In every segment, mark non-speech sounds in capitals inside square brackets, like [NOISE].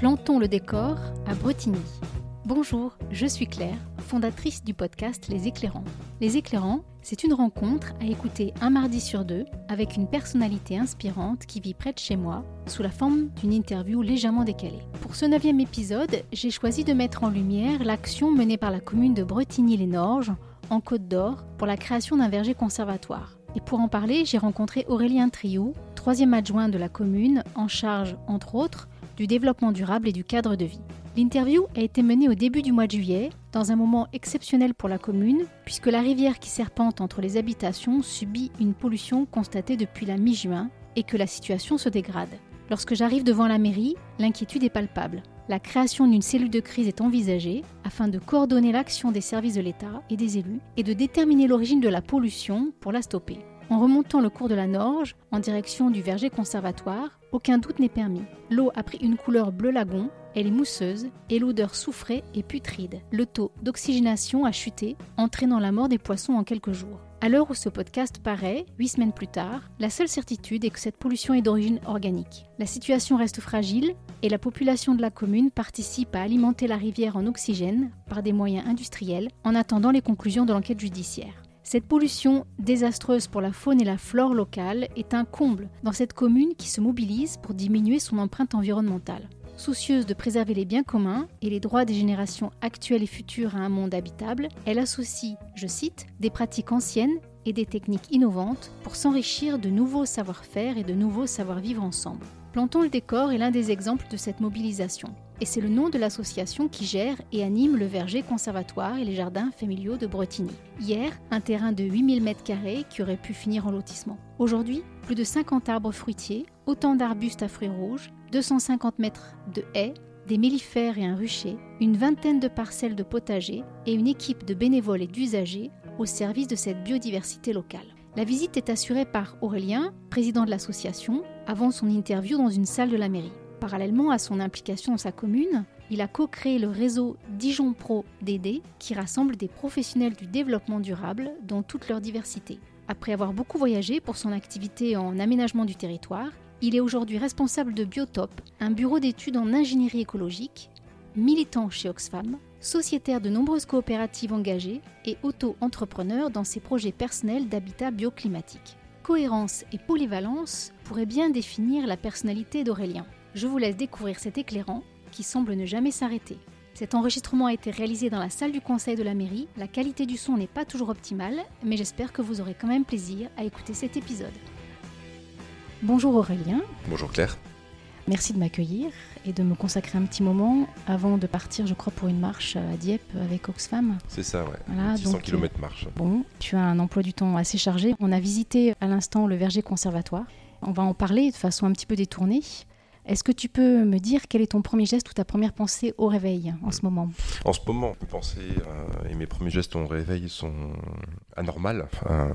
Plantons le décor à Bretigny. Bonjour, je suis Claire, fondatrice du podcast Les Éclairants. Les Éclairants, c'est une rencontre à écouter un mardi sur deux avec une personnalité inspirante qui vit près de chez moi, sous la forme d'une interview légèrement décalée. Pour ce neuvième épisode, j'ai choisi de mettre en lumière l'action menée par la commune de Bretigny-les-Norges, en Côte d'Or, pour la création d'un verger conservatoire. Et pour en parler, j'ai rencontré Aurélien Triou, troisième adjoint de la commune, en charge, entre autres, du développement durable et du cadre de vie. L'interview a été menée au début du mois de juillet, dans un moment exceptionnel pour la commune, puisque la rivière qui serpente entre les habitations subit une pollution constatée depuis la mi-juin et que la situation se dégrade. Lorsque j'arrive devant la mairie, l'inquiétude est palpable. La création d'une cellule de crise est envisagée afin de coordonner l'action des services de l'État et des élus et de déterminer l'origine de la pollution pour la stopper. En remontant le cours de la Norge en direction du verger conservatoire, aucun doute n'est permis. L'eau a pris une couleur bleu lagon elle est mousseuse et l'odeur soufrée et putride. Le taux d'oxygénation a chuté, entraînant la mort des poissons en quelques jours. À l'heure où ce podcast paraît, huit semaines plus tard, la seule certitude est que cette pollution est d'origine organique. La situation reste fragile et la population de la commune participe à alimenter la rivière en oxygène par des moyens industriels en attendant les conclusions de l'enquête judiciaire. Cette pollution désastreuse pour la faune et la flore locale est un comble dans cette commune qui se mobilise pour diminuer son empreinte environnementale. Soucieuse de préserver les biens communs et les droits des générations actuelles et futures à un monde habitable, elle associe, je cite, des pratiques anciennes et des techniques innovantes pour s'enrichir de nouveaux savoir-faire et de nouveaux savoir-vivre ensemble. Plantons le décor est l'un des exemples de cette mobilisation. Et c'est le nom de l'association qui gère et anime le verger conservatoire et les jardins familiaux de Bretigny. Hier, un terrain de 8000 m2 qui aurait pu finir en lotissement. Aujourd'hui, plus de 50 arbres fruitiers, autant d'arbustes à fruits rouges, 250 mètres de haies, des mellifères et un rucher, une vingtaine de parcelles de potager et une équipe de bénévoles et d'usagers au service de cette biodiversité locale. La visite est assurée par Aurélien, président de l'association, avant son interview dans une salle de la mairie. Parallèlement à son implication dans sa commune, il a co-créé le réseau Dijon Pro DD qui rassemble des professionnels du développement durable dans toute leur diversité. Après avoir beaucoup voyagé pour son activité en aménagement du territoire, il est aujourd'hui responsable de Biotop, un bureau d'études en ingénierie écologique, militant chez Oxfam, sociétaire de nombreuses coopératives engagées et auto-entrepreneur dans ses projets personnels d'habitat bioclimatique. Cohérence et polyvalence pourraient bien définir la personnalité d'Aurélien. Je vous laisse découvrir cet éclairant qui semble ne jamais s'arrêter. Cet enregistrement a été réalisé dans la salle du conseil de la mairie. La qualité du son n'est pas toujours optimale, mais j'espère que vous aurez quand même plaisir à écouter cet épisode. Bonjour Aurélien. Bonjour Claire. Merci de m'accueillir et de me consacrer un petit moment avant de partir, je crois, pour une marche à Dieppe avec Oxfam. C'est ça, ouais. Voilà, 600 km marche. Bon, tu as un emploi du temps assez chargé. On a visité à l'instant le verger conservatoire. On va en parler de façon un petit peu détournée. Est-ce que tu peux me dire quel est ton premier geste ou ta première pensée au réveil en ce moment? En ce moment, mes pensées euh, et mes premiers gestes au réveil sont anormales euh,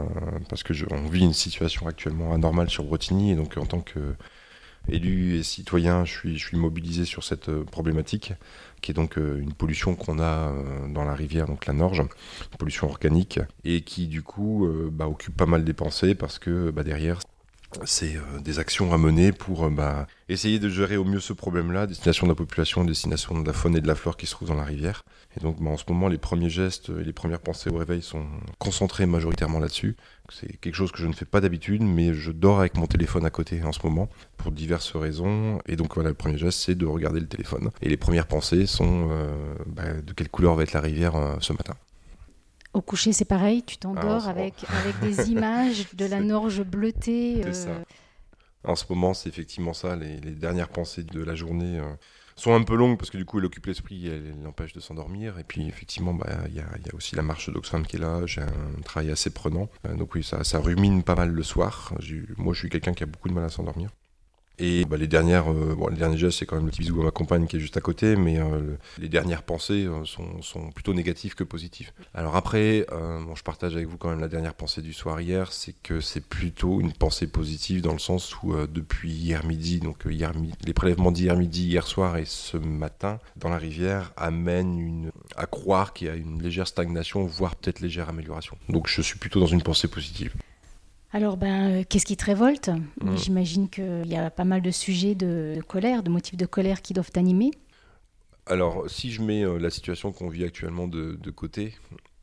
parce que on vit une situation actuellement anormale sur Bretigny et donc en tant que élu et citoyen, je suis, je mobilisé sur cette euh, problématique, qui est donc une pollution qu'on a dans la rivière, donc la Norge, une pollution organique, et qui du coup bah, occupe pas mal des pensées parce que bah, derrière, c'est des actions à mener pour bah, essayer de gérer au mieux ce problème-là, destination de la population, destination de la faune et de la flore qui se trouvent dans la rivière. Et donc en ce moment, les premiers gestes et les premières pensées au réveil sont concentrés majoritairement là-dessus. C'est quelque chose que je ne fais pas d'habitude, mais je dors avec mon téléphone à côté en ce moment pour diverses raisons. Et donc voilà, le premier geste, c'est de regarder le téléphone. Et les premières pensées sont euh, bah, de quelle couleur va être la rivière euh, ce matin. Au coucher, c'est pareil, tu t'endors ah, avec, [LAUGHS] avec des images de la Norge bleutée. C'est ça. Euh. En ce moment, c'est effectivement ça, les, dernières pensées de la journée sont un peu longues parce que du coup elle occupe l'esprit, elle, l'empêche de s'endormir. Et puis effectivement, bah, il y, a, aussi la marche d'Oxfam qui est là, j'ai un travail assez prenant. Euh, donc oui, ça, ça rumine pas mal le soir. Moi je suis quelqu'un qui a beaucoup de mal à s'endormir. Et bah, les dernières, euh, bon, les derniers gestes, c'est quand même le petit bisou à ma compagne qui est juste à côté, mais euh, les dernières pensées euh, sont, plutôt négatives que positives. Alors après, bon, je partage avec vous quand même la dernière pensée du soir hier, c'est que c'est plutôt une pensée positive dans le sens où depuis hier midi, donc hier, les prélèvements d'hier midi, hier soir et ce matin dans la rivière amènent à croire qu'il y a une légère stagnation, voire peut-être légère amélioration. Donc je suis plutôt dans une pensée positive. Alors, ben, euh, qu'est-ce qui te révolte? Mm. J'imagine qu'il y a pas mal de sujets de, de colère, de motifs de colère qui doivent t'animer. Alors, si je mets euh, la situation qu'on vit actuellement de, de côté,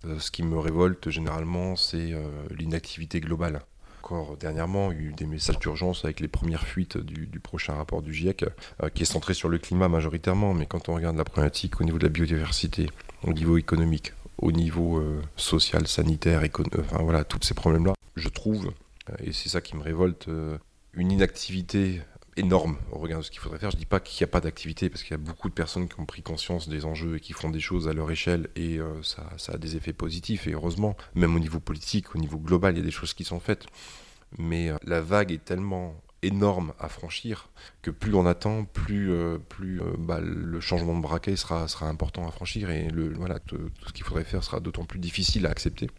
euh, ce qui me révolte généralement, c'est euh, l'inactivité globale. Encore dernièrement, il y a eu des messages d'urgence avec les premières fuites du, du prochain rapport du GIEC, qui est centré sur le climat majoritairement, mais quand on regarde la problématique au niveau de la biodiversité, au niveau économique, au niveau social, sanitaire, enfin voilà, tous ces problèmes-là, je trouve, euh, et c'est ça qui me révolte, euh, une inactivité énorme au regard de ce qu'il faudrait faire. Je dis pas qu'il n'y a pas d'activité, parce qu'il y a beaucoup de personnes qui ont pris conscience des enjeux et qui font des choses à leur échelle, et euh, ça, a des effets positifs, et heureusement, même au niveau politique, au niveau global, il y a des choses qui sont faites. Mais la vague est tellement énorme à franchir que plus on attend, plus, bah, le changement de braquet sera, important à franchir et le, voilà, tout ce qu'il faudrait faire sera d'autant plus difficile à accepter.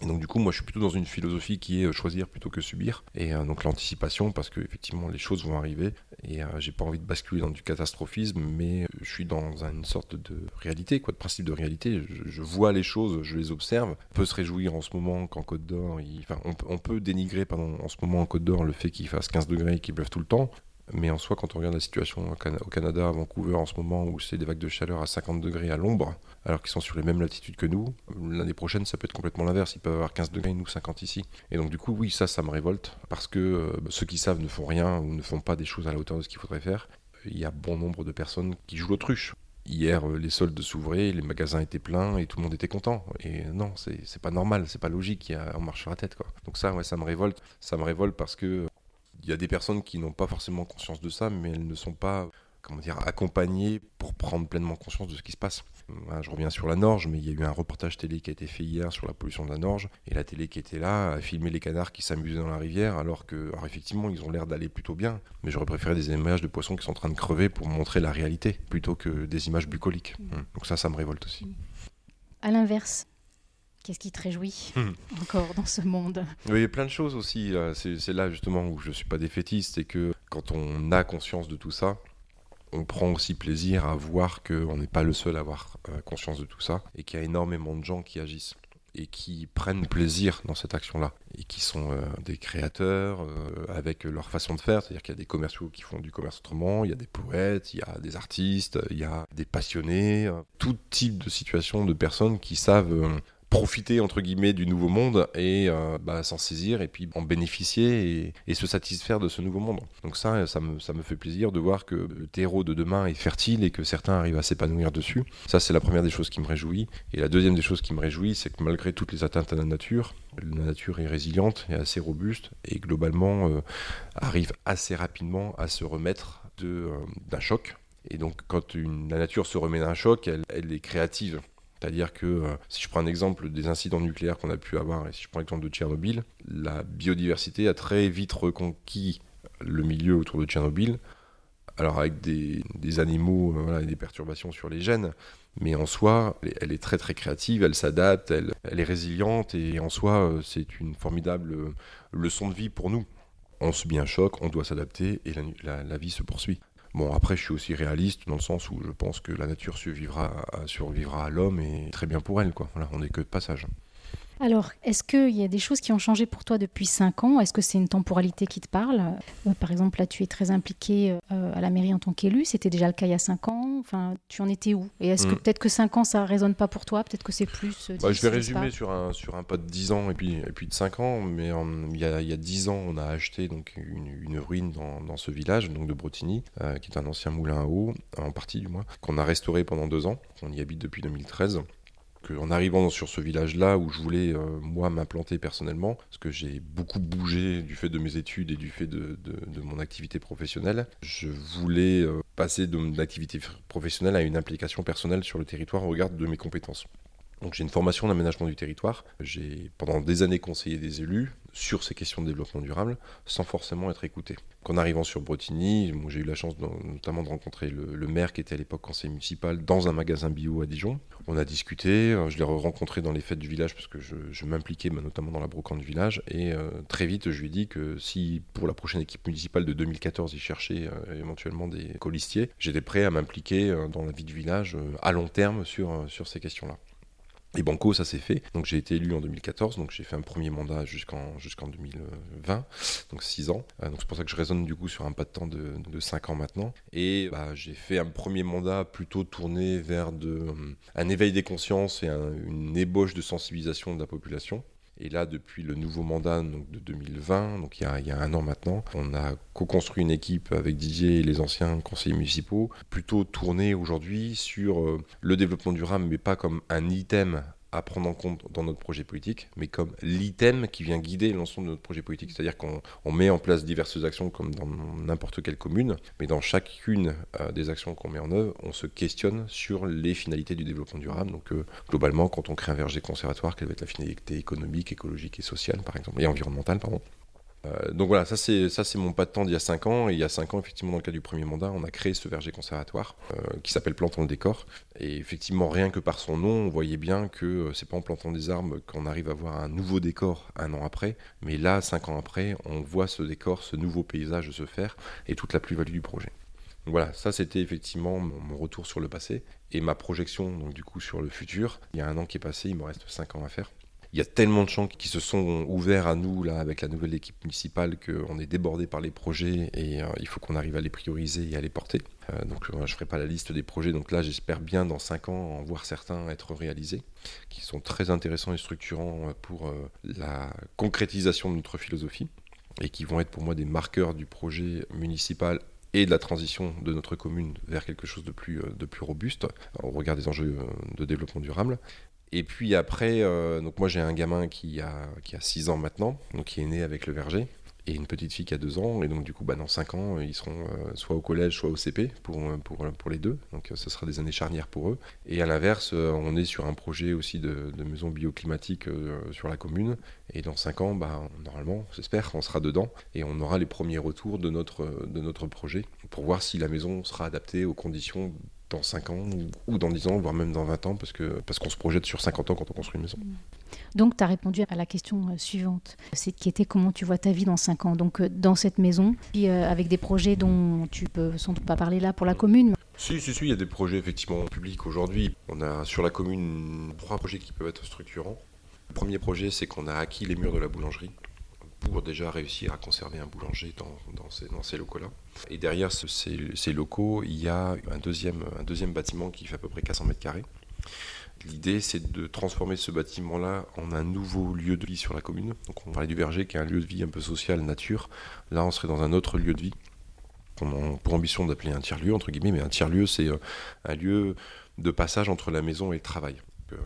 Et donc du coup, moi je suis plutôt dans une philosophie qui est euh, choisir plutôt que subir. Et euh, donc l'anticipation, parce que effectivement les choses vont arriver. Et euh, j'ai pas envie de basculer dans du catastrophisme, mais je suis dans une sorte de réalité, quoi, de principe de réalité. Je, vois les choses, je les observe. On peut se réjouir en ce moment qu'en Côte d'Or, enfin, on, peut- on peut dénigrer pardon, en ce moment en Côte d'Or le fait qu'il fasse 15 degrés et qu'il pleuve tout le temps. Mais en soi, quand on regarde la situation au Cana- au Canada, à Vancouver en ce moment, où c'est des vagues de chaleur à 50 degrés à l'ombre, alors qu'ils sont sur les mêmes latitudes que nous, l'année prochaine, ça peut être complètement l'inverse. Ils peuvent avoir 15 degrés, nous 50 ici. Et donc, du coup, oui, ça, ça me révolte, parce que euh, ceux qui savent ne font rien ou ne font pas des choses à la hauteur de ce qu'il faudrait faire. Il y a bon nombre de personnes qui jouent l'autruche. Hier, euh, les soldes s'ouvraient, les magasins étaient pleins et tout le monde était content. Et non, c'est pas normal, c'est pas logique, il on marche sur la tête. Quoi. Donc ça, ouais, ça me révolte. Ça me révolte parce que il y a des personnes qui n'ont pas forcément conscience de ça, mais elles ne sont pas comment dire, accompagnées pour prendre pleinement conscience de ce qui se passe. Voilà, je reviens sur la Norge, mais il y a eu un reportage télé qui a été fait hier sur la pollution de la Norge, et la télé qui était là a filmé les canards qui s'amusaient dans la rivière, alors que, alors effectivement, ils ont l'air d'aller plutôt bien, mais j'aurais préféré des images de poissons qui sont en train de crever pour montrer la réalité, plutôt que des images bucoliques. Hum. Donc ça, ça me révolte aussi. À l'inverse, qu'est-ce qui te réjouit Hmm. encore dans ce monde? Oui, il y a plein de choses aussi. là. C'est là justement où je ne suis pas défaitiste, c'est que quand on a conscience de tout ça, on prend aussi plaisir à voir qu'on n'est pas le seul à avoir euh, conscience de tout ça et qu'il y a énormément de gens qui agissent et qui prennent plaisir dans cette action-là et qui sont euh, des créateurs euh, avec leur façon de faire, c'est-à-dire qu'il y a des commerciaux qui font du commerce autrement, il y a des poètes, il y a des artistes, il y a des passionnés, euh, tout type de situation de personnes qui savent euh, profiter entre guillemets du nouveau monde et euh, bah, s'en saisir et puis en bénéficier et, se satisfaire de ce nouveau monde. Donc ça, ça me, ça me fait plaisir de voir que le terreau de demain est fertile et que certains arrivent à s'épanouir dessus. Ça, c'est la première des choses qui me réjouit. Et la deuxième des choses qui me réjouit, c'est que malgré toutes les atteintes à la nature, la nature est résiliente et assez robuste et globalement euh, arrive assez rapidement à se remettre euh, d'un choc. Et donc quand la nature se remet d'un choc, elle est créative. C'est-à-dire que euh, si je prends un exemple des incidents nucléaires qu'on a pu avoir, et si je prends l'exemple de Tchernobyl, la biodiversité a très vite reconquis le milieu autour de Tchernobyl, alors avec des, animaux euh, et des perturbations sur les gènes, mais en soi, elle est, très très créative, elle s'adapte, elle, est résiliente, et en soi, euh, c'est une formidable leçon de vie pour nous. On subit un choc, on doit s'adapter, et la vie se poursuit. Bon, après, je suis aussi réaliste dans le sens où je pense que la nature survivra survivra à l'homme et très bien pour elle, quoi. Voilà, on n'est que de passage. Alors, est-ce qu'il y a des choses qui ont changé pour toi depuis 5 ans? Est-ce que c'est une temporalité qui te parle? Euh, Par exemple, là, tu es très impliqué euh, à la mairie en tant qu'élu. C'était déjà le cas il y a 5 ans. Enfin, tu en étais où? Et est-ce que Mm. peut-être que 5 ans, ça résonne pas pour toi? Peut-être que c'est plus. euh, Bah, je vais résumer sur un, sur un pas de 10 ans et puis, et puis de 5 ans, mais il, y a, il y a 10 ans, on a acheté donc, une, une ruine dans, dans ce village, donc de Bretigny, euh, qui est un ancien moulin à eau, en partie du moins, qu'on a restauré pendant 2 ans. On y habite depuis 2013. Que, en arrivant sur ce village-là où je voulais, euh, moi, m'implanter personnellement, parce que j'ai beaucoup bougé du fait de mes études et du fait de, mon activité professionnelle, je voulais euh, passer de mon activité professionnelle à une implication personnelle sur le territoire au regard de mes compétences. Donc j'ai une formation d'aménagement du territoire. J'ai pendant des années conseillé des élus sur ces questions de développement durable sans forcément être écouté. En arrivant sur Bretigny, j'ai eu la chance notamment de rencontrer le, maire qui était à l'époque conseiller municipal dans un magasin bio à Dijon. On a discuté, euh, je l'ai rencontré dans les fêtes du village parce que je, m'impliquais bah, notamment dans la brocante du village et euh, très vite je lui ai dit que si pour la prochaine équipe municipale de 2014 il cherchait éventuellement des colistiers, j'étais prêt à m'impliquer euh, dans la vie du village à long terme sur ces questions-là. Et Banco, ça s'est fait. Donc j'ai été élu en 2014, donc j'ai fait un premier mandat jusqu'en jusqu'en 2020, donc 6 ans. Euh, donc c'est pour ça que je raisonne du coup sur un pas de temps de, de 5 ans maintenant. Et bah, j'ai fait un premier mandat plutôt tourné vers de, un éveil des consciences et une ébauche de sensibilisation de la population. Et là, depuis le nouveau mandat de 2020, donc il y, a, il y a un an maintenant, on a co-construit une équipe avec Didier et les anciens conseillers municipaux, plutôt tournée aujourd'hui sur euh, le développement durable, mais pas comme un item à prendre en compte dans notre projet politique, mais comme l'item qui vient guider l'ensemble de notre projet politique. C'est-à-dire qu'on met en place diverses actions comme dans n'importe quelle commune, mais dans chacune euh, des actions qu'on met en œuvre, on se questionne sur les finalités du développement durable. Donc euh, globalement, quand on crée un verger conservatoire, quelle va être la finalité économique, écologique et sociale, par exemple, et environnementale, pardon. Euh, donc voilà, ça c'est ça c'est mon pas de temps d'il y a 5 ans. Et il y a 5 ans, effectivement, dans le cas du premier mandat, on a créé ce verger conservatoire euh, qui s'appelle Plantant le décor. Et effectivement, rien que par son nom, on voyait bien que euh, c'est pas en plantant des arbres qu'on arrive à voir un nouveau décor un an après. Mais là, 5 ans après, on voit ce décor, ce nouveau paysage se faire et toute la plus-value du projet. Donc voilà, ça c'était effectivement mon, retour sur le passé et ma projection donc du coup sur le futur. Il y a un an qui est passé, il me reste 5 ans à faire. Il y a tellement de champs qui se sont ouverts à nous là avec la nouvelle équipe municipale qu'on est débordé par les projets et euh, il faut qu'on arrive à les prioriser et à les porter. Euh, donc euh, je ne ferai pas la liste des projets. Donc là, j'espère bien dans 5 ans en voir certains être réalisés, qui sont très intéressants et structurants pour la concrétisation de notre philosophie et qui vont être pour moi des marqueurs du projet municipal et de la transition de notre commune vers quelque chose de plus, de plus robuste au regard des enjeux de développement durable. Et puis après, euh, donc moi j'ai un gamin qui a, qui a 6 ans maintenant, donc qui est né avec le verger, et une petite fille qui a 2 ans, et donc du coup bah, dans 5 ans, ils seront euh, soit au collège, soit au CP pour, pour, pour les deux, donc ce sera des années charnières pour eux. Et à l'inverse, euh, on est sur un projet aussi de, de maison bioclimatique sur la commune, et dans 5 ans, bah, normalement, j'espère, on sera dedans, et on aura les premiers retours de notre, de notre projet, pour voir si la maison sera adaptée aux conditions dans 5 ans ou dans 10 ans, voire même dans 20 ans, parce qu'on parce qu'on se projette sur 50 ans quand on construit une maison. Donc, tu as répondu à la question euh, suivante, c'est qui était comment tu vois ta vie dans 5 ans? Donc, euh, dans cette maison, puis euh, avec des projets dont tu peux sans doute pas parler là pour la commune. Si, si, si, il y a des projets effectivement publics aujourd'hui. On a sur la commune trois projets qui peuvent être structurants. Le premier projet, c'est qu'on a acquis les murs de la boulangerie pour déjà réussir à conserver un boulanger dans, ces, locaux-là. Et derrière ces, locaux, il y a un deuxième, bâtiment qui fait à peu près 400 mètres carrés. L'idée, c'est de transformer ce bâtiment-là en un nouveau lieu de vie sur la commune. Donc, on parlait du verger, qui est un lieu de vie un peu social, nature. Là, on serait dans un autre lieu de vie, a pour ambition d'appeler un tiers-lieu, entre guillemets, mais un tiers-lieu, c'est euh, un lieu de passage entre la maison et le travail.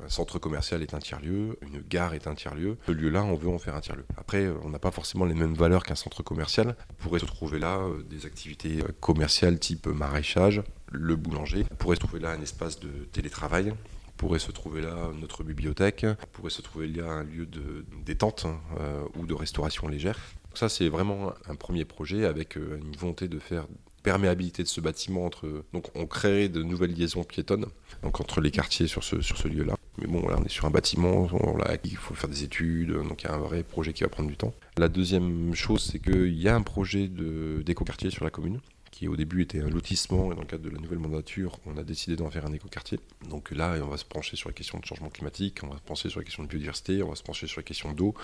Un centre commercial est un tiers-lieu, une gare est un tiers-lieu. Ce lieu-là, on veut en faire un tiers-lieu. Après, on n'a pas forcément les mêmes valeurs qu'un centre commercial. On pourrait se trouver là euh, des activités euh, commerciales type maraîchage, le boulanger. On pourrait se trouver là un espace de télétravail pourrait se trouver là notre bibliothèque, pourrait se trouver là un lieu de détente hein, euh, ou de restauration légère. Donc ça, c'est vraiment un premier projet avec une volonté de faire perméabilité de ce bâtiment entre. Donc, on créerait de nouvelles liaisons piétonnes donc entre les quartiers sur ce, sur ce lieu-là. Mais bon, là, on est sur un bâtiment, là, il faut faire des études, donc il y a un vrai projet qui va prendre du temps. La deuxième chose, c'est qu'il y a un projet d'éco-quartier sur la commune qui au début était un lotissement, et dans le cadre de la nouvelle mandature, on a décidé d'en faire un écoquartier. Donc là, on va se pencher sur la question de changement climatique, on va se pencher sur la question de biodiversité, on va se pencher sur la question d'eau,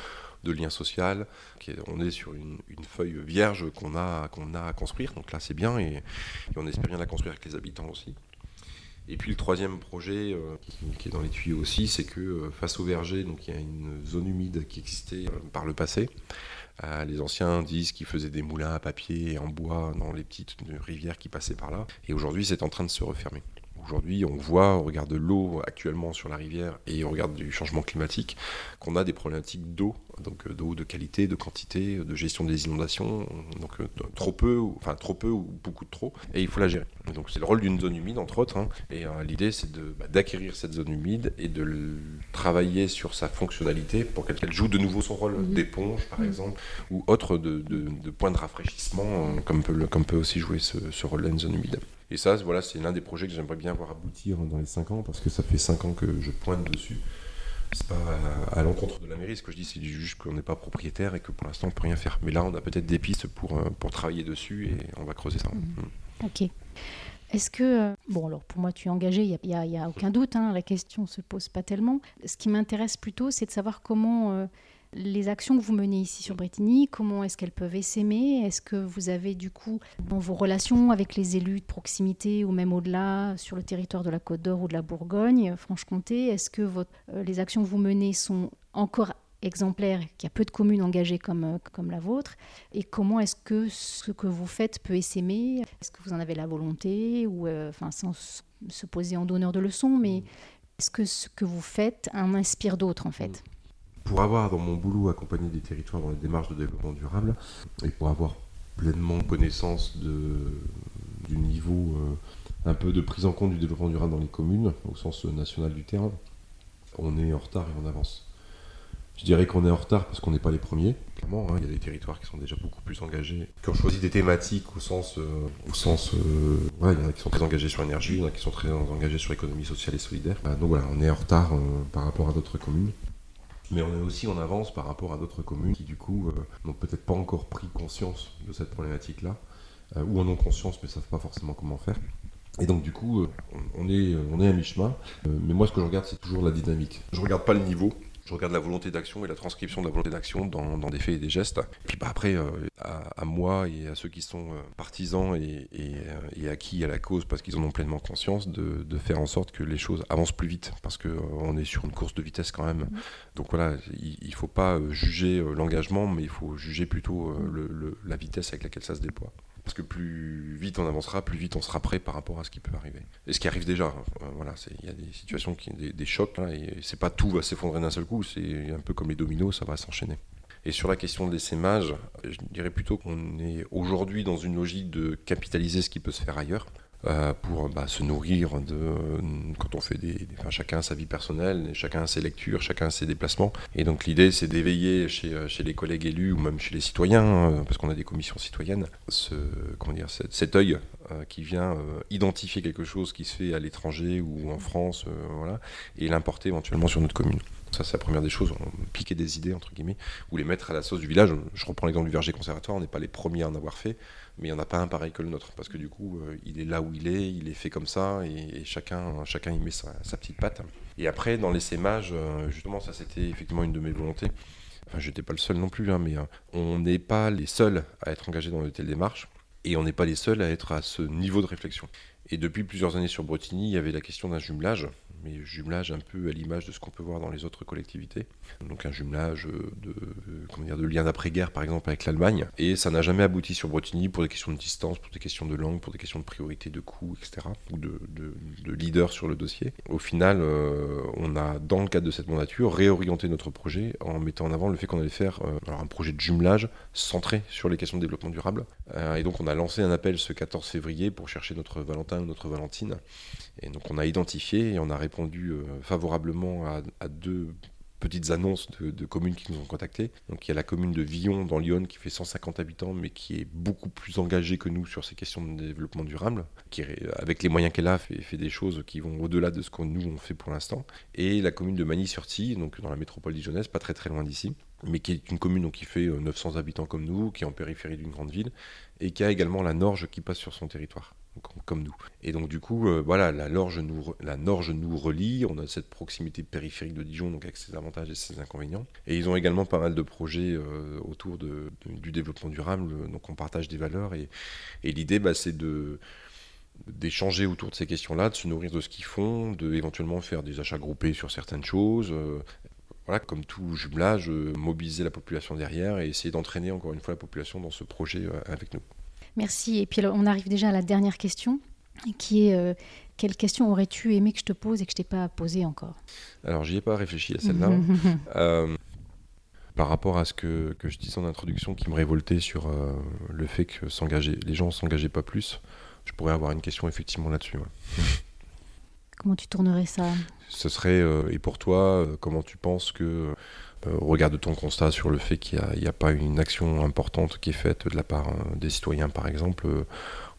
de lien social. On est sur une, feuille vierge qu'on a, a à construire, donc là c'est bien, et, on espère bien la construire avec les habitants aussi. Et puis le troisième projet euh, qui, est dans les tuyaux aussi, c'est que euh, face au verger, donc il y a une zone humide qui existait euh, par le passé. Euh, les anciens disent qu'ils faisaient des moulins à papier et en bois dans les petites rivières qui passaient par là. Et aujourd'hui, c'est en train de se refermer. Aujourd'hui, on voit, on regarde l'eau actuellement sur la rivière et on regarde du changement climatique, qu'on a des problématiques d'eau, donc euh, d'eau de qualité, de quantité, de gestion des inondations, donc euh, trop peu, enfin trop peu ou beaucoup de trop, et il faut la gérer. Donc c'est le rôle d'une zone humide entre autres, hein. et euh, l'idée c'est bah, d'acquérir cette zone humide et de travailler sur sa fonctionnalité pour qu'elle joue de nouveau son rôle mhm. d'éponge par mhm. exemple, ou autre de, point de rafraîchissement, comme, peut, comme peut aussi jouer ce, ce rôle d'une zone humide. Et ça, voilà, c'est l'un des projets que j'aimerais bien voir aboutir dans les 5 ans, parce que ça fait 5 ans que je pointe dessus. C'est pas à, l'encontre de la mairie, ce que je dis, c'est juste qu'on n'est pas propriétaire et que pour l'instant on peut rien faire. Mais là, on a peut-être des pistes pour, euh, pour travailler dessus et on va creuser ça. Mmh. Ok. Est-ce que, bon alors pour moi tu es engagé, il n'y a, a, aucun doute, hein, la question ne se pose pas tellement. Ce qui m'intéresse plutôt, c'est de savoir comment les actions que vous menez ici sur Bretigny, comment est-ce qu'elles peuvent s'aimer Est-ce que vous avez du coup dans vos relations avec les élus de proximité ou même au-delà sur le territoire de la Côte d'Or ou de la Bourgogne, Franche-Comté, est-ce que votre, euh, les actions que vous menez sont encore exemplaires, qu'il y a peu de communes engagées comme, euh, comme la vôtre? Et comment est-ce que ce que vous faites peut s'aimer Est-ce que vous en avez la volonté ou euh, enfin sans se poser en donneur de leçons, mais est-ce que ce que vous faites en inspire d'autres en fait? Pour avoir dans mon boulot accompagné des territoires dans les démarches de développement durable et pour avoir pleinement connaissance du niveau euh, un peu de prise en compte du développement durable dans les communes, au sens national du terme, on est en retard et on avance. Je dirais qu'on est en retard parce qu'on n'est pas les premiers. Clairement, hein, il y a des territoires qui sont déjà beaucoup plus engagés, qui ont choisi des thématiques au sens, euh, au sens, euh, il y en a qui sont très engagés sur l'énergie, il y en a qui sont très engagés sur l'économie sociale et solidaire. Bah, donc voilà, on est en retard par rapport à d'autres communes. Mais on est aussi en avance par rapport à d'autres communes qui, du coup, euh, n'ont peut-être pas encore pris conscience de cette problématique-là, euh, ou en ont conscience mais ne savent pas forcément comment faire. Et donc, du coup, euh, on, est, on est à mi-chemin. mais moi, ce que je regarde, c'est toujours la dynamique. Je ne regarde pas le niveau, je regarde la volonté d'action et la transcription de la volonté d'action dans, des faits et des gestes. Puis bah, après, euh, à, moi et à ceux qui sont euh, partisans et, euh, acquis à la cause parce qu'ils en ont pleinement conscience, de, faire en sorte que les choses avancent plus vite parce qu'on est sur une course de vitesse quand même. Mmh. Donc voilà, il ne faut pas juger l'engagement, mais il faut juger plutôt la vitesse avec laquelle ça se déploie. Parce que plus vite on avancera, plus vite on sera prêt par rapport à ce qui peut arriver. Et ce qui arrive déjà, hein. voilà, il y a des situations, qui, des, des chocs, là, et c'est pas tout va s'effondrer d'un seul coup, c'est un peu comme les dominos, ça va s'enchaîner. Et sur la question de l'essaimage, je dirais plutôt qu'on est aujourd'hui dans une logique de capitaliser ce qui peut se faire ailleurs. Euh, pour bah, se nourrir de quand on fait des, enfin, chacun sa vie personnelle, chacun ses lectures, chacun ses déplacements. Et donc l'idée c'est d'éveiller chez, euh, chez les collègues élus ou même chez les citoyens, euh, parce qu'on a des commissions citoyennes, ce, comment dire, cet, œil qui vient identifier quelque chose qui se fait à l'étranger ou en France, voilà, et l'importer éventuellement sur notre commune. Ça, c'est la première des choses, piquer des idées, entre guillemets, ou les mettre à la sauce du village. Je reprends l'exemple du verger conservatoire, on n'est pas les premiers à en avoir fait mais il n'y en a pas un pareil que le nôtre, parce que du coup, euh, il est là où il est, il est fait comme ça, et, chacun, chacun y met sa, petite patte. Et après, dans l'essaimage, euh, justement, ça c'était effectivement une de mes volontés. Enfin, je n'étais pas le seul non plus, hein, mais euh, on n'est pas les seuls à être engagés dans de telles démarches, et on n'est pas les seuls à être à ce niveau de réflexion. Et depuis plusieurs années sur Bretigny, il y avait la question d'un jumelage mais jumelage un peu à l'image de ce qu'on peut voir dans les autres collectivités. Donc un jumelage de, comment dire, de liens d'après-guerre, par exemple, avec l'Allemagne. Et ça n'a jamais abouti sur Bretigny pour des questions de distance, pour des questions de langue, pour des questions de priorité de coût, etc. Ou de, de, leader sur le dossier. Au final, euh, on a, dans le cadre de cette mandature, réorienté notre projet en mettant en avant le fait qu'on allait faire euh, un projet de jumelage centré sur les questions de développement durable. Euh, et donc on a lancé un appel ce 14 février pour chercher notre Valentin ou notre Valentine. Et donc on a identifié et on a répondu euh, favorablement à, deux petites annonces de, communes qui nous ont contactés. Donc il y a la commune de Villon dans Lyon qui fait 150 habitants mais qui est beaucoup plus engagée que nous sur ces questions de développement durable, qui avec les moyens qu'elle a fait, des choses qui vont au-delà de ce que nous on fait pour l'instant. Et la commune de Magny-sur-Tille, donc dans la métropole dijonnaise, pas très très loin d'ici, mais qui est une commune qui fait 900 euh, habitants comme nous, qui est en périphérie d'une grande ville, et qui a également la Norge qui passe sur son territoire comme nous. Et donc du coup, euh, voilà, la Norge, nous, la Norge nous relie, on a cette proximité périphérique de Dijon, donc avec ses avantages et ses inconvénients. Et ils ont également pas mal de projets euh, autour du développement durable, donc on partage des valeurs, et, et l'idée, bah, c'est de d'échanger autour de ces questions-là, de se nourrir de ce qu'ils font, de éventuellement faire des achats groupés sur certaines choses. Euh, voilà, comme tout jumelage, mobiliser la population derrière et essayer d'entraîner encore une fois la population dans ce projet avec nous. Merci. Et puis on arrive déjà à la dernière question, qui est euh, quelle question aurais-tu aimé que je te pose et que je t'ai pas posée encore? Alors j'y ai pas réfléchi à celle-là. [LAUGHS] Euh, par rapport à ce que, que, je disais en introduction, qui me révoltait sur euh, le fait que s'engager, les gens s'engageaient pas plus, je pourrais avoir une question effectivement là-dessus. Comment tu tournerais ça? Ce serait, et pour toi, comment tu penses que euh, regarde ton constat sur le fait qu'il n'y a, pas une action importante qui est faite de la part euh, des citoyens, par exemple, euh,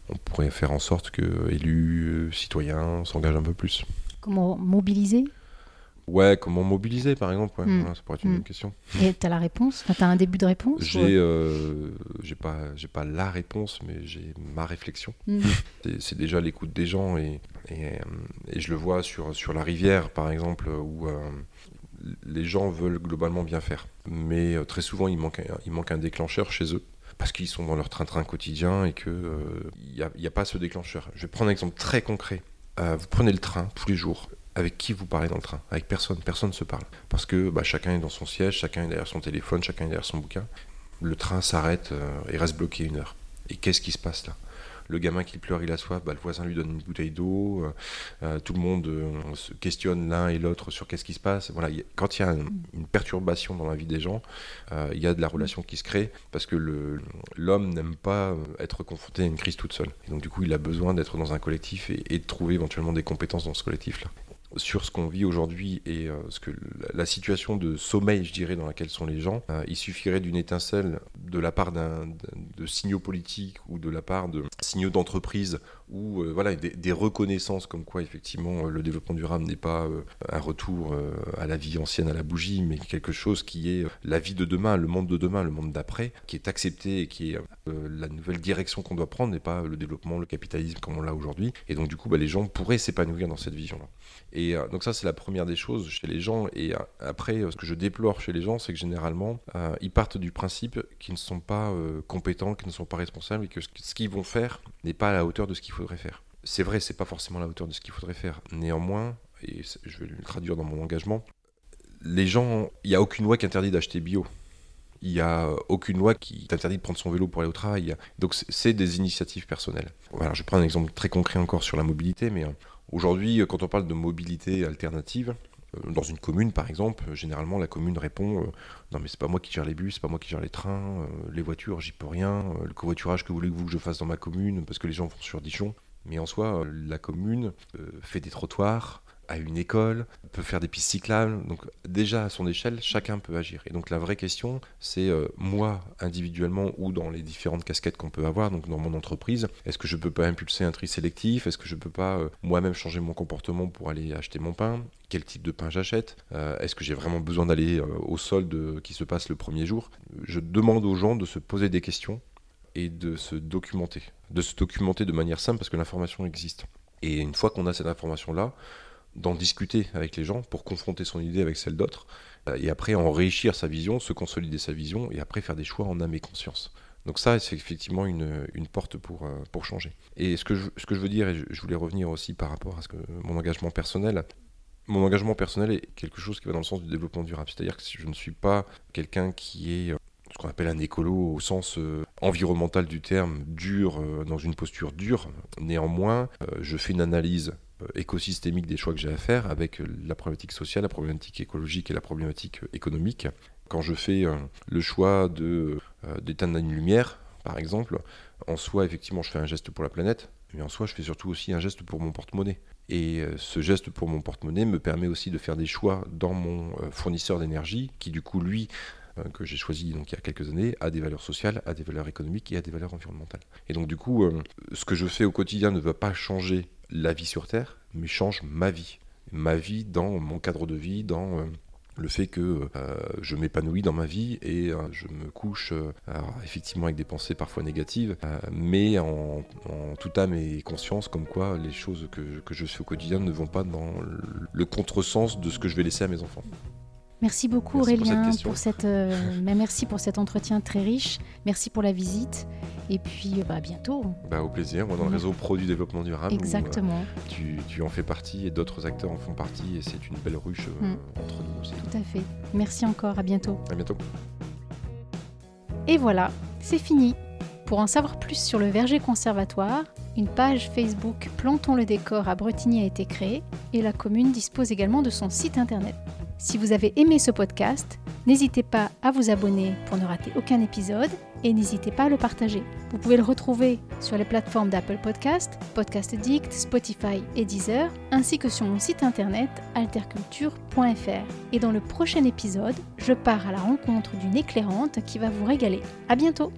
on pourrait faire en sorte que élus, citoyens s'engagent un peu plus. Comment mobiliser? Ouais, comment mobiliser par exemple, ouais. Mm. Ouais, ça pourrait être une Mm. bonne question. Et tu as la réponse? Enfin, Tu as un début de réponse? J'ai ou- euh, pas, pas la réponse, mais j'ai ma réflexion. [LAUGHS] Mm. C'est- déjà l'écoute des gens et, et, et je le vois sur, sur la rivière par exemple où euh, les gens veulent globalement bien faire. Mais euh, très souvent il manque, un, déclencheur chez eux parce qu'ils sont dans leur train-train quotidien et qu'il n'y a, pas ce déclencheur. Je vais prendre un exemple très concret. Euh, vous prenez le train tous les jours. Avec qui vous parlez dans le train? Avec personne. Personne ne se parle. Parce que bah, chacun est dans son siège, chacun est derrière son téléphone, chacun est derrière son bouquin. Le train s'arrête euh, et reste bloqué une heure. Et qu'est-ce qui se passe là? Le gamin qui pleure, il a soif, bah, le voisin lui donne une bouteille d'eau, euh, euh, tout le monde euh, se questionne l'un et l'autre sur qu'est-ce qui se passe. Quand il y a un- une perturbation dans la vie des gens, il y a de la relation qui se crée parce que l'homme n'aime pas être confronté à une crise toute seule. Et donc du coup, il a besoin d'être dans un collectif et, et de trouver éventuellement des compétences dans ce collectif-là sur ce qu'on vit aujourd'hui et euh, ce que la, situation de sommeil, je dirais, dans laquelle sont les gens, euh, il suffirait d'une étincelle de la part d'un- de signaux politiques ou de la part de signaux d'entreprise ou euh, voilà des, des reconnaissances comme quoi effectivement euh, le développement durable n'est pas euh, un retour à la vie ancienne à la bougie, mais quelque chose qui est la vie de demain, le monde de demain, le monde d'après, qui est accepté et qui est la nouvelle direction qu'on doit prendre, n'est pas le développement, le capitalisme comme on l'a aujourd'hui. Et donc du coup, bah, les gens pourraient s'épanouir dans cette vision-là. Et euh, donc ça, c'est la première des choses chez les gens. Et après, ce que je déplore chez les gens, c'est que généralement, ils partent du principe qu'ils ne sont pas compétents, qu'ils ne sont pas responsables et que ce, qu'ils vont faire n'est pas à la hauteur de ce qu'il faudrait faire. C'est vrai, c'est pas forcément la hauteur de ce qu'il faudrait faire. Néanmoins, et je vais le traduire dans mon engagement, les gens, il n'y a aucune loi qui interdit d'acheter bio. Il n'y a aucune loi qui t'interdit de prendre son vélo pour aller au travail. Donc c'est- des initiatives personnelles. Voilà, je prends un exemple très concret encore sur la mobilité, mais euh, aujourd'hui, euh, quand on parle de mobilité alternative, euh, dans une commune par exemple, euh, généralement la commune répond euh, non mais c'est pas moi qui gère les bus, c'est pas moi qui gère les trains, euh, les voitures j'y peux rien, euh, le covoiturage que voulez-vous que je fasse dans ma commune parce que les gens vont sur Dijon. Mais en soi, euh, la commune euh, fait des trottoirs, a une école, peut faire des pistes cyclables. Donc déjà à son échelle, chacun peut agir. Et donc la vraie question, c'est euh, moi individuellement ou dans les différentes casquettes qu'on peut avoir, donc dans mon entreprise, est-ce que je peux pas impulser un tri sélectif? Est-ce que je peux pas euh, moi-même changer mon comportement pour aller acheter mon pain? Quel type de pain j'achète? Euh, Est-ce que j'ai vraiment besoin d'aller au solde qui se passe le premier jour? Je demande aux gens de se poser des questions et de se documenter. De se documenter de manière simple parce que l'information existe. Et une fois qu'on a cette information-là, d'en discuter avec les gens pour confronter son idée avec celle d'autres, euh, et après enrichir sa vision, se consolider sa vision, et après faire des choix en âme et conscience. Donc ça, c'est effectivement une, une porte pour, euh, pour changer. Et ce que, je, ce que je veux dire, et je, voulais revenir aussi par rapport à ce que, mon engagement personnel, mon engagement personnel est quelque chose qui va dans le sens du développement durable. C'est-à-dire que je ne suis pas quelqu'un qui est euh, ce qu'on appelle un écolo au sens environnemental du terme, dur, dans une posture dure. Néanmoins, je fais une analyse écosystémique des choix que j'ai à faire avec euh, la problématique sociale, la problématique écologique et la problématique euh, économique. Quand je fais euh, le choix de, euh, d'éteindre une lumière, par exemple, en soi, effectivement, je fais un geste pour la planète, mais en soi, je fais surtout aussi un geste pour mon porte-monnaie. Et euh, ce geste pour mon porte-monnaie me permet aussi de faire des choix dans mon euh, fournisseur d'énergie, qui du coup, lui, euh, que j'ai choisi donc il y a quelques années, a des valeurs sociales, a des valeurs économiques et a des valeurs environnementales. Et donc du coup, euh, ce que je fais au quotidien ne va pas changer la vie sur Terre, mais change ma vie. Ma vie dans mon cadre de vie, dans euh, le fait que euh, je m'épanouis dans ma vie et euh, je me couche, effectivement avec des pensées parfois négatives, mais en, toute âme et conscience, comme quoi les choses que, que je fais au quotidien ne vont pas dans le contresens de ce que je vais laisser à mes enfants. Merci beaucoup Merci pour cette Aurélien pour cette, euh, merci pour cet entretien très riche. Merci pour la visite. Et puis euh, bah, à bientôt. Bah, au plaisir, moi dans le réseau Produit Développement Durable, où, euh, Exactement, tu, tu en fais partie et d'autres acteurs en font partie et c'est une belle ruche Mm. entre nous aussi. tout à fait. Merci encore, à bientôt. À bientôt. Et voilà, c'est fini. Pour en savoir plus sur le Verger Conservatoire, une page Facebook Plantons le décor à Bretigny a été créée et la commune dispose également de son site internet. Si vous avez aimé ce podcast, n'hésitez pas à vous abonner pour ne rater aucun épisode et n'hésitez pas à le partager. Vous pouvez le retrouver sur les plateformes d'Apple Podcast, Podcast Addict, Spotify et Deezer, ainsi que sur mon site internet alterculture.fr. Et dans le prochain épisode, je pars à la rencontre d'une éclairante qui va vous régaler. À bientôt!